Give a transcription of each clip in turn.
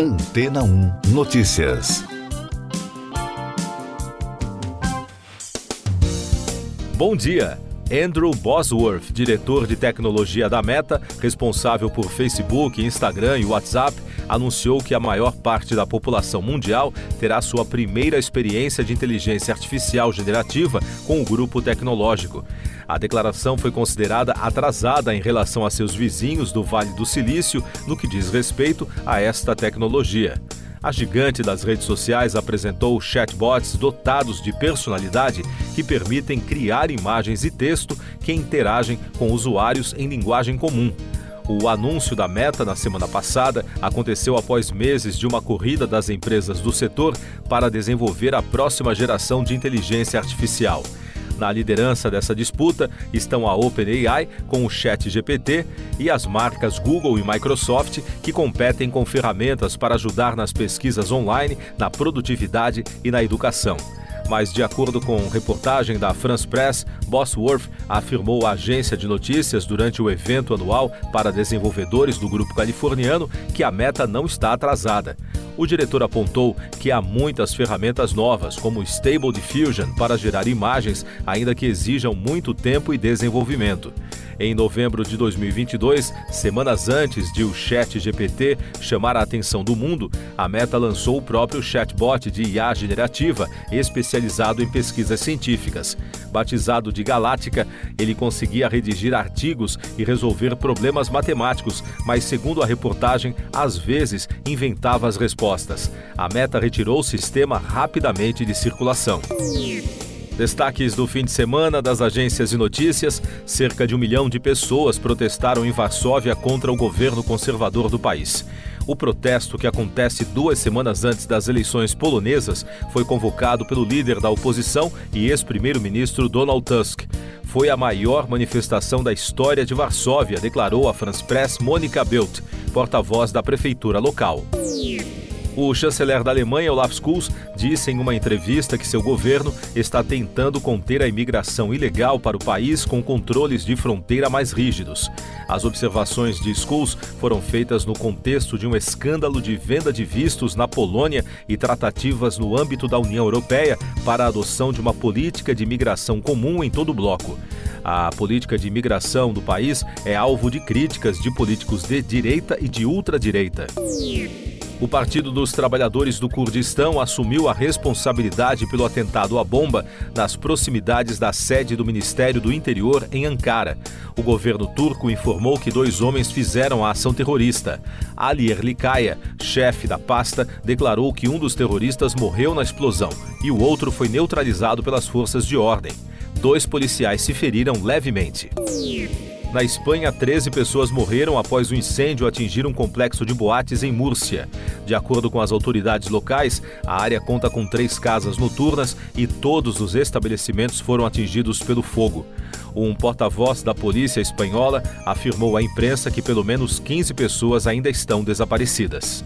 Antena 1 Notícias. Bom dia. Andrew Bosworth, diretor de tecnologia da Meta, responsável por Facebook, Instagram e WhatsApp, anunciou que a maior parte da população mundial terá sua primeira experiência de inteligência artificial generativa com o grupo tecnológico. A declaração foi considerada atrasada em relação a seus vizinhos do Vale do Silício no que diz respeito a esta tecnologia. A gigante das redes sociais apresentou chatbots dotados de personalidade que permitem criar imagens e texto que interagem com usuários em linguagem comum. O anúncio da meta na semana passada aconteceu após meses de uma corrida das empresas do setor para desenvolver a próxima geração de inteligência artificial. Na liderança dessa disputa estão a OpenAI com o Chat GPT e as marcas Google e Microsoft, que competem com ferramentas para ajudar nas pesquisas online, na produtividade e na educação. Mas, de acordo com reportagem da France Press, Bosworth afirmou à agência de notícias durante o evento anual para desenvolvedores do grupo californiano que a meta não está atrasada. O diretor apontou que há muitas ferramentas novas, como Stable Diffusion, para gerar imagens, ainda que exijam muito tempo e desenvolvimento. Em novembro de 2022, semanas antes de o Chat GPT chamar a atenção do mundo, a Meta lançou o próprio chatbot de IA generativa, especializado em pesquisas científicas. Batizado de Galáctica, ele conseguia redigir artigos e resolver problemas matemáticos, mas, segundo a reportagem, às vezes inventava as respostas. A Meta retirou o sistema rapidamente de circulação. Destaques do fim de semana das agências de notícias: cerca de um milhão de pessoas protestaram em Varsóvia contra o governo conservador do país. O protesto, que acontece duas semanas antes das eleições polonesas, foi convocado pelo líder da oposição e ex-primeiro-ministro Donald Tusk. Foi a maior manifestação da história de Varsóvia, declarou a France Press Monica Belt, porta-voz da prefeitura local. O chanceler da Alemanha, Olaf Scholz, disse em uma entrevista que seu governo está tentando conter a imigração ilegal para o país com controles de fronteira mais rígidos. As observações de Scholz foram feitas no contexto de um escândalo de venda de vistos na Polônia e tratativas no âmbito da União Europeia para a adoção de uma política de imigração comum em todo o bloco. A política de imigração do país é alvo de críticas de políticos de direita e de ultradireita. O Partido dos Trabalhadores do Kurdistão assumiu a responsabilidade pelo atentado à bomba nas proximidades da sede do Ministério do Interior em Ankara. O governo turco informou que dois homens fizeram a ação terrorista. Ali Erlikaya, chefe da pasta, declarou que um dos terroristas morreu na explosão e o outro foi neutralizado pelas forças de ordem. Dois policiais se feriram levemente. Na Espanha, 13 pessoas morreram após o um incêndio atingir um complexo de boates em Múrcia. De acordo com as autoridades locais, a área conta com três casas noturnas e todos os estabelecimentos foram atingidos pelo fogo. Um porta-voz da polícia espanhola afirmou à imprensa que pelo menos 15 pessoas ainda estão desaparecidas.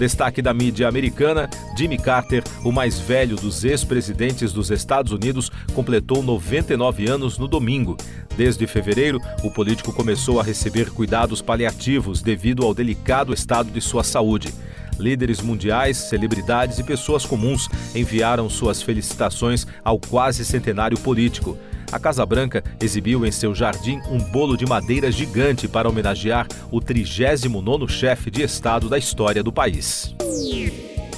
Destaque da mídia americana: Jimmy Carter, o mais velho dos ex-presidentes dos Estados Unidos, completou 99 anos no domingo. Desde fevereiro, o político começou a receber cuidados paliativos devido ao delicado estado de sua saúde. Líderes mundiais, celebridades e pessoas comuns enviaram suas felicitações ao quase centenário político. A Casa Branca exibiu em seu jardim um bolo de madeira gigante para homenagear o 39º chefe de Estado da história do país.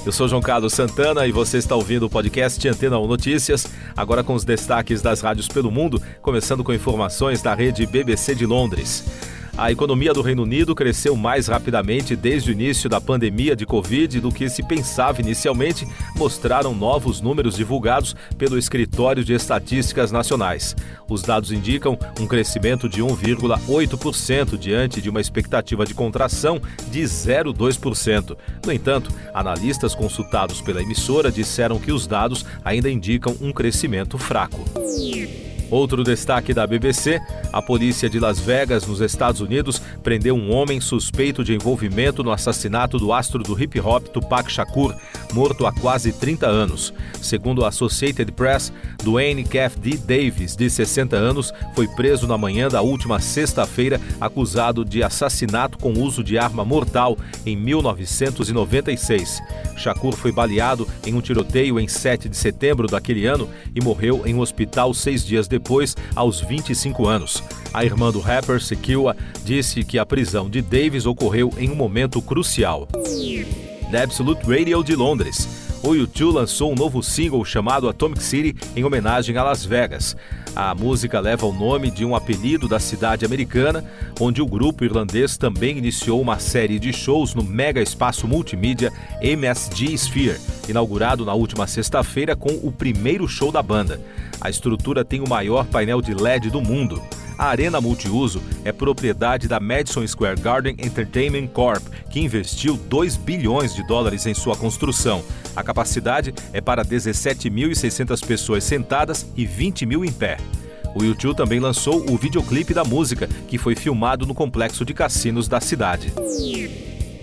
Eu sou João Carlos Santana e você está ouvindo o podcast Antena 1 Notícias, agora com os destaques das rádios pelo mundo, começando com informações da rede BBC de Londres. A economia do Reino Unido cresceu mais rapidamente desde o início da pandemia de Covid do que se pensava inicialmente, mostraram novos números divulgados pelo Escritório de Estatísticas Nacionais. Os dados indicam um crescimento de 1,8% diante de uma expectativa de contração de 0,2%. No entanto, analistas consultados pela emissora disseram que os dados ainda indicam um crescimento fraco. Outro destaque da BBC: a polícia de Las Vegas, nos Estados Unidos, prendeu um homem suspeito de envolvimento no assassinato do astro do hip hop Tupac Shakur, morto há quase 30 anos. Segundo a Associated Press, Dwayne Keith D. Davis, de 60 anos, foi preso na manhã da última sexta-feira acusado de assassinato com uso de arma mortal em 1996. Shakur foi baleado em um tiroteio em 7 de setembro daquele ano e morreu em um hospital seis dias depois depois, aos 25 anos. A irmã do rapper, Sekiwa, disse que a prisão de Davis ocorreu em um momento crucial. The Absolute Radio de Londres. O U2 lançou um novo single chamado Atomic City em homenagem a Las Vegas. A música leva o nome de um apelido da cidade americana, onde o grupo irlandês também iniciou uma série de shows no mega espaço multimídia MSG Sphere, inaugurado na última sexta-feira com o primeiro show da banda. A estrutura tem o maior painel de LED do mundo. A arena multiuso é propriedade da Madison Square Garden Entertainment Corp, que investiu 2 bilhões de dólares em sua construção. A capacidade é para 17.600 pessoas sentadas e 20 mil em pé. O YouTube também lançou o videoclipe da música, que foi filmado no complexo de cassinos da cidade.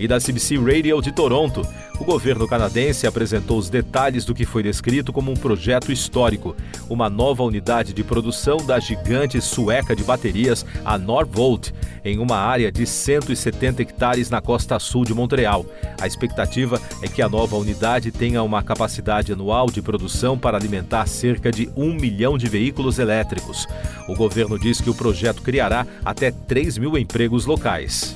E da CBC Radio de Toronto, o governo canadense apresentou os detalhes do que foi descrito como um projeto histórico, uma nova unidade de produção da gigante sueca de baterias, a Norvolt, em uma área de 170 hectares na costa sul de Montreal. A expectativa é que a nova unidade tenha uma capacidade anual de produção para alimentar cerca de um milhão de veículos elétricos. O governo diz que o projeto criará até 3 mil empregos locais.